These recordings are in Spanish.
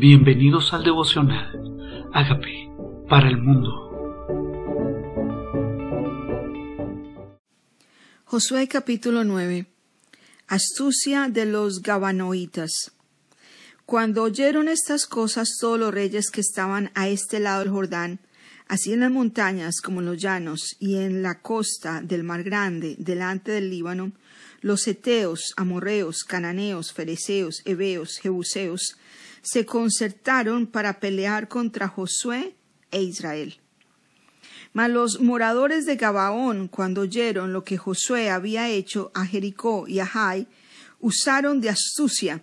Bienvenidos al devocional. Hágame para el mundo. Josué capítulo 9. Astucia de los Gabanoitas. Cuando oyeron estas cosas todos los reyes que estaban a este lado del Jordán, así en las montañas como en los llanos y en la costa del mar grande delante del Líbano, los eteos, amorreos, cananeos, fereceos, heveos, jebuseos, se concertaron para pelear contra Josué e Israel. Mas los moradores de Gabaón, cuando oyeron lo que Josué había hecho a Jericó y a Jai, usaron de astucia,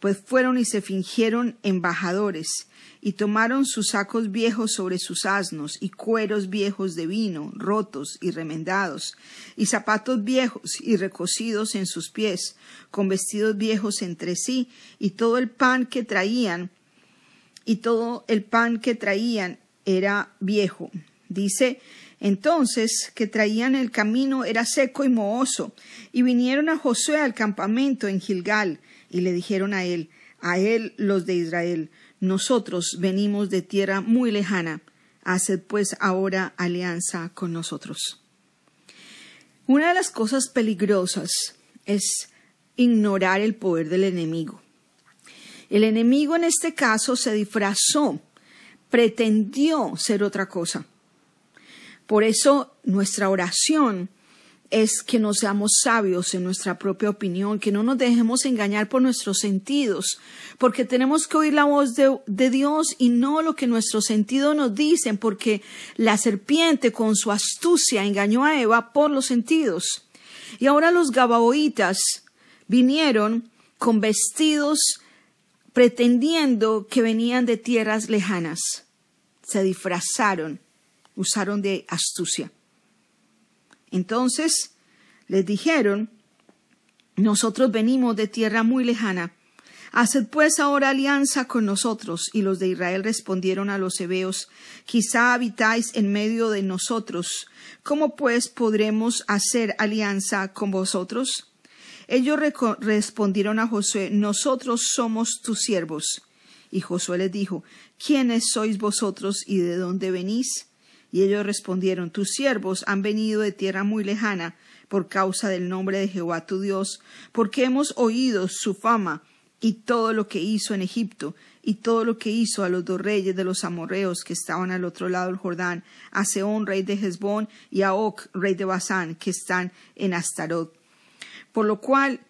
pues fueron y se fingieron embajadores, y tomaron sus sacos viejos sobre sus asnos, y cueros viejos de vino, rotos y remendados, y zapatos viejos y recocidos en sus pies, con vestidos viejos entre sí, y todo el pan que traían, y todo el pan que traían era viejo. Dice entonces que traían el camino era seco y mohoso, y vinieron a Josué al campamento en Gilgal, y le dijeron a él, a él los de Israel, nosotros venimos de tierra muy lejana, haced pues ahora alianza con nosotros. Una de las cosas peligrosas es ignorar el poder del enemigo. El enemigo en este caso se disfrazó, pretendió ser otra cosa. Por eso nuestra oración es que no seamos sabios en nuestra propia opinión, que no nos dejemos engañar por nuestros sentidos, porque tenemos que oír la voz de, Dios y no lo que nuestros sentidos nos dicen, porque la serpiente con su astucia engañó a Eva por los sentidos. Y ahora los gabaoitas vinieron con vestidos pretendiendo que venían de tierras lejanas. Se disfrazaron, usaron de astucia. Entonces les dijeron, nosotros venimos de tierra muy lejana. Haced pues ahora alianza con nosotros. Y los de Israel respondieron a los hebeos, quizá habitáis en medio de nosotros. ¿Cómo pues podremos hacer alianza con vosotros? Ellos respondieron a Josué, nosotros somos tus siervos. Y Josué les dijo, ¿quiénes sois vosotros y de dónde venís? Y ellos respondieron, tus siervos han venido de tierra muy lejana por causa del nombre de Jehová tu Dios, porque hemos oído su fama y todo lo que hizo en Egipto y todo lo que hizo a los dos reyes de los amorreos que estaban al otro lado del Jordán, a Seón, rey de Hezbón, y a Oc, rey de Basán, que están en Astarot. Por lo cual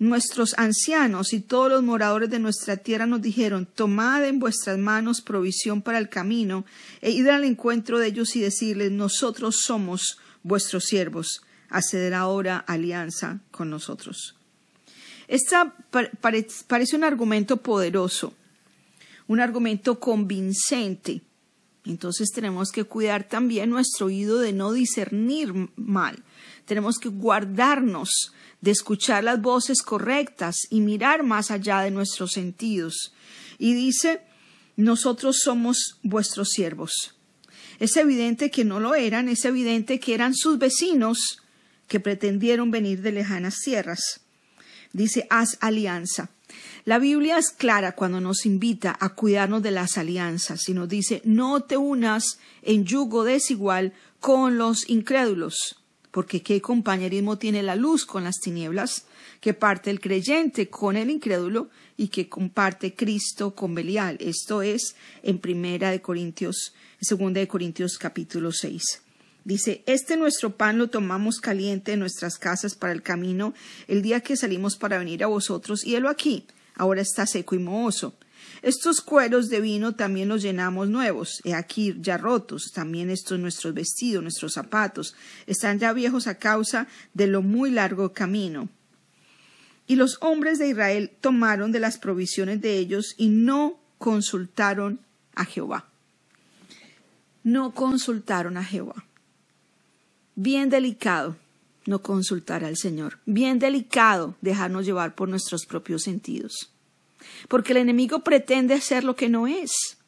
Nuestros ancianos y todos los moradores de nuestra tierra nos dijeron, tomad en vuestras manos provisión para el camino, e id al encuentro de ellos y decirles, nosotros somos vuestros siervos, haced ahora alianza con nosotros. Esta parece un argumento poderoso, un argumento convincente. Entonces tenemos que cuidar también nuestro oído de no discernir mal. Tenemos que guardarnos de escuchar las voces correctas y mirar más allá de nuestros sentidos. Y dice, nosotros somos vuestros siervos. Es evidente que no lo eran, es evidente que eran sus vecinos que pretendieron venir de lejanas tierras. Dice, haz alianza. La Biblia es clara cuando nos invita a cuidarnos de las alianzas y nos dice, no te unas en yugo desigual con los incrédulos porque qué compañerismo tiene la luz con las tinieblas, que parte el creyente con el incrédulo y que comparte Cristo con Belial. Esto es en Primera de Corintios, Segunda de Corintios capítulo 6. Dice, este nuestro pan lo tomamos caliente en nuestras casas para el camino el día que salimos para venir a vosotros, y helo aquí, ahora está seco y mohoso. Estos cueros de vino también los llenamos nuevos, he aquí ya rotos, también estos nuestros vestidos, nuestros zapatos, están ya viejos a causa de lo muy largo camino. Y los hombres de Israel tomaron de las provisiones de ellos y no consultaron a Jehová. No consultaron a Jehová. Bien delicado no consultar al Señor. Bien delicado dejarnos llevar por nuestros propios sentidos porque el enemigo pretende hacer lo que no es,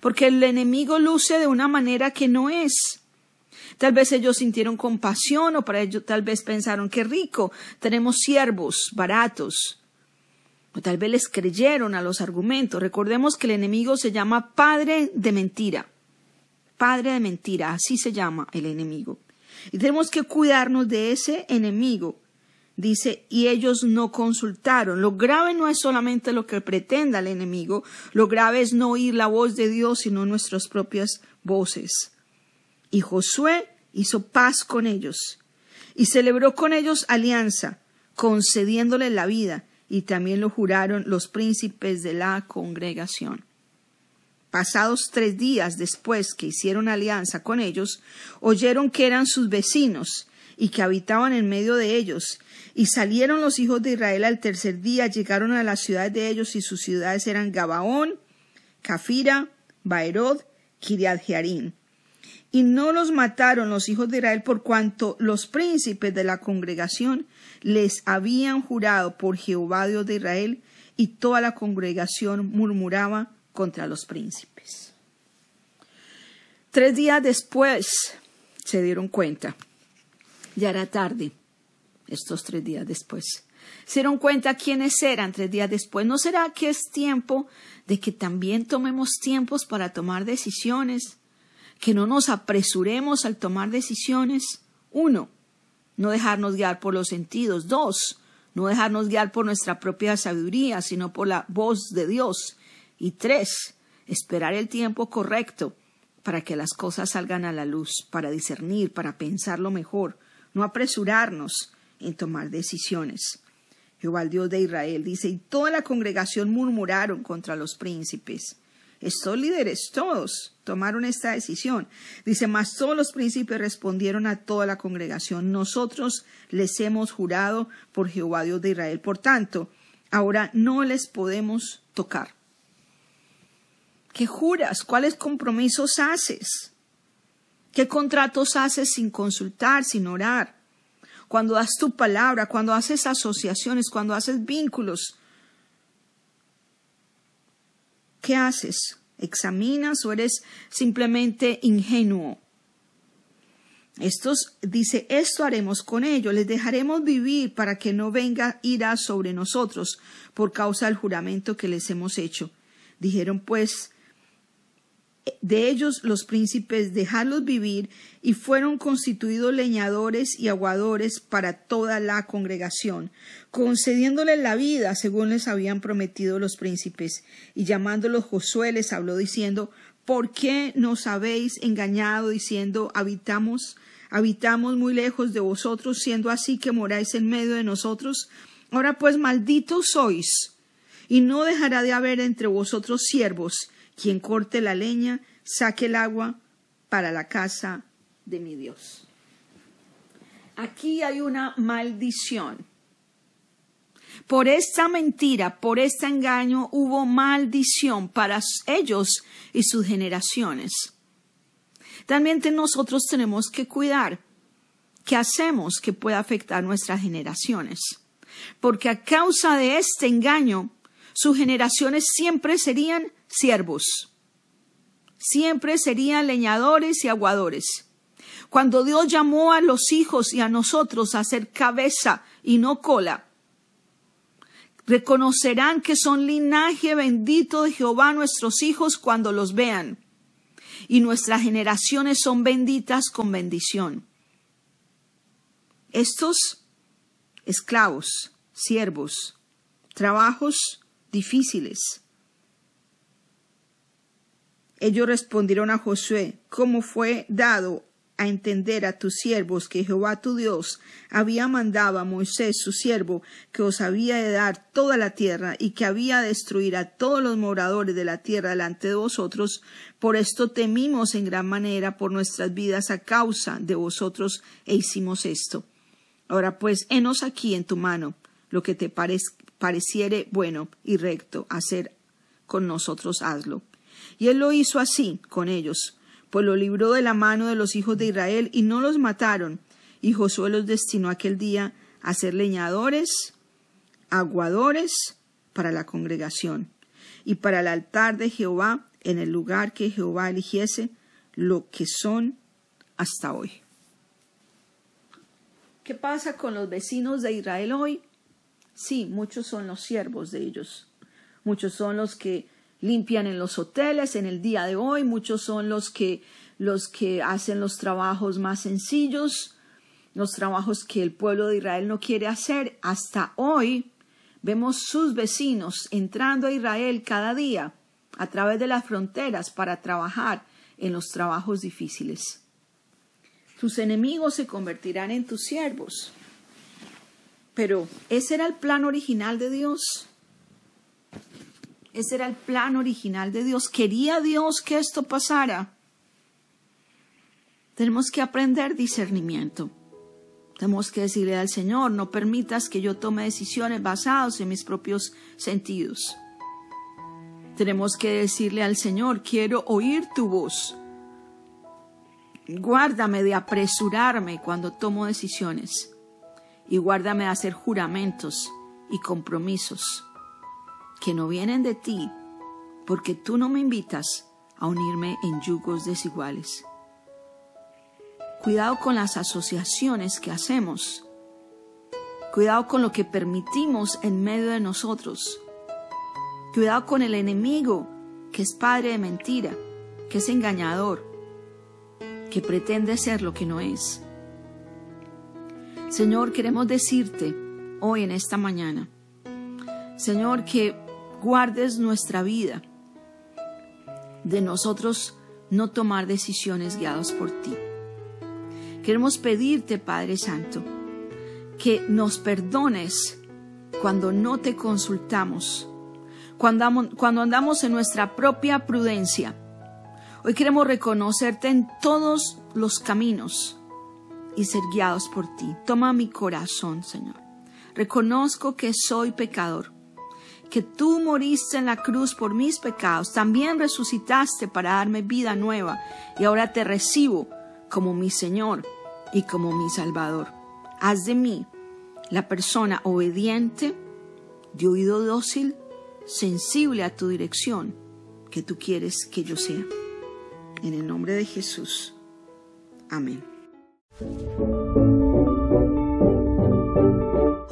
porque el enemigo luce de una manera que no es. Tal vez ellos sintieron compasión o para ellos tal vez pensaron que rico, tenemos siervos baratos. O tal vez les creyeron a los argumentos. Recordemos que el enemigo se llama padre de mentira. Padre de mentira, así se llama el enemigo. Y tenemos que cuidarnos de ese enemigo. Dice, y ellos no consultaron. Lo grave no es solamente lo que pretenda el enemigo, lo grave es no oír la voz de Dios, sino nuestras propias voces. Y Josué hizo paz con ellos y celebró con ellos alianza, concediéndole la vida, y también lo juraron los príncipes de la congregación. Pasados tres días después que hicieron alianza con ellos, oyeron que eran sus vecinos y que habitaban en medio de ellos, y salieron los hijos de Israel al tercer día, llegaron a las ciudades de ellos, y sus ciudades eran Gabaón, Cafira, Baerod, Kiriat Jearim y no los mataron los hijos de Israel por cuanto los príncipes de la congregación les habían jurado por Jehová Dios de Israel, y toda la congregación murmuraba contra los príncipes. Tres días después se dieron cuenta, ya era tarde, estos tres días después. Se dieron cuenta quiénes eran tres días después. ¿No será que es tiempo de que también tomemos tiempos para tomar decisiones? que no nos apresuremos al tomar decisiones. Uno, no dejarnos guiar por los sentidos. Dos, no dejarnos guiar por nuestra propia sabiduría, sino por la voz de Dios. Y tres, esperar el tiempo correcto para que las cosas salgan a la luz, para discernir, para pensarlo mejor, no apresurarnos en tomar decisiones. Jehová Dios de Israel dice, y toda la congregación murmuraron contra los príncipes. Estos líderes, todos, tomaron esta decisión. Dice, mas todos los príncipes respondieron a toda la congregación, nosotros les hemos jurado por Jehová Dios de Israel. Por tanto, ahora no les podemos tocar. ¿Qué juras? ¿Cuáles compromisos haces? ¿Qué contratos haces sin consultar, sin orar? Cuando das tu palabra, cuando haces asociaciones, cuando haces vínculos, ¿Qué haces? ¿Examinas o eres simplemente ingenuo? Estos dice, esto haremos con ellos, les dejaremos vivir para que no venga ira sobre nosotros por causa del juramento que les hemos hecho. Dijeron pues de ellos los príncipes dejarlos vivir y fueron constituidos leñadores y aguadores para toda la congregación, concediéndoles la vida según les habían prometido los príncipes. Y llamándolos Josué les habló diciendo, ¿por qué nos habéis engañado diciendo habitamos, habitamos muy lejos de vosotros, siendo así que moráis en medio de nosotros? Ahora pues malditos sois, y no dejará de haber entre vosotros siervos, quien corte la leña, saque el agua para la casa de mi Dios. Aquí hay una maldición. Por esta mentira, por este engaño, hubo maldición para ellos y sus generaciones. También nosotros tenemos que cuidar qué hacemos que pueda afectar nuestras generaciones. Porque a causa de este engaño, sus generaciones siempre serían siervos. Siempre serían leñadores y aguadores. Cuando Dios llamó a los hijos y a nosotros a ser cabeza y no cola, reconocerán que son linaje bendito de Jehová nuestros hijos cuando los vean. Y nuestras generaciones son benditas con bendición. Estos esclavos, siervos, trabajos difíciles, ellos respondieron a Josué, como fue dado a entender a tus siervos que Jehová tu Dios había mandado a Moisés su siervo que os había de dar toda la tierra y que había de destruir a todos los moradores de la tierra delante de vosotros, por esto temimos en gran manera por nuestras vidas a causa de vosotros e hicimos esto. Ahora pues, henos aquí en tu mano lo que te pareciere bueno y recto hacer con nosotros, hazlo. Y él lo hizo así con ellos, pues lo libró de la mano de los hijos de Israel y no los mataron. Y Josué los destinó aquel día a ser leñadores, aguadores para la congregación y para el altar de Jehová en el lugar que Jehová eligiese, lo que son hasta hoy. ¿Qué pasa con los vecinos de Israel hoy? Sí, muchos son los siervos de ellos. Muchos son los que limpian en los hoteles en el día de hoy, muchos son los que los que hacen los trabajos más sencillos, los trabajos que el pueblo de Israel no quiere hacer. Hasta hoy vemos sus vecinos entrando a Israel cada día a través de las fronteras para trabajar en los trabajos difíciles. Tus enemigos se convertirán en tus siervos. Pero ese era el plan original de Dios. Ese era el plan original de Dios. ¿Quería Dios que esto pasara? Tenemos que aprender discernimiento. Tenemos que decirle al Señor, no permitas que yo tome decisiones basadas en mis propios sentidos. Tenemos que decirle al Señor, quiero oír tu voz. Guárdame de apresurarme cuando tomo decisiones y guárdame de hacer juramentos y compromisos que no vienen de ti, porque tú no me invitas a unirme en yugos desiguales. Cuidado con las asociaciones que hacemos. Cuidado con lo que permitimos en medio de nosotros. Cuidado con el enemigo, que es padre de mentira, que es engañador, que pretende ser lo que no es. Señor, queremos decirte hoy en esta mañana, Señor, que guardes nuestra vida de nosotros no tomar decisiones guiadas por ti. Queremos pedirte, Padre Santo, que nos perdones cuando no te consultamos, cuando, cuando andamos en nuestra propia prudencia. Hoy queremos reconocerte en todos los caminos y ser guiados por ti. Toma mi corazón, Señor. Reconozco que soy pecador que tú moriste en la cruz por mis pecados, también resucitaste para darme vida nueva y ahora te recibo como mi Señor y como mi Salvador. Haz de mí la persona obediente, de oído dócil, sensible a tu dirección que tú quieres que yo sea. En el nombre de Jesús. Amén.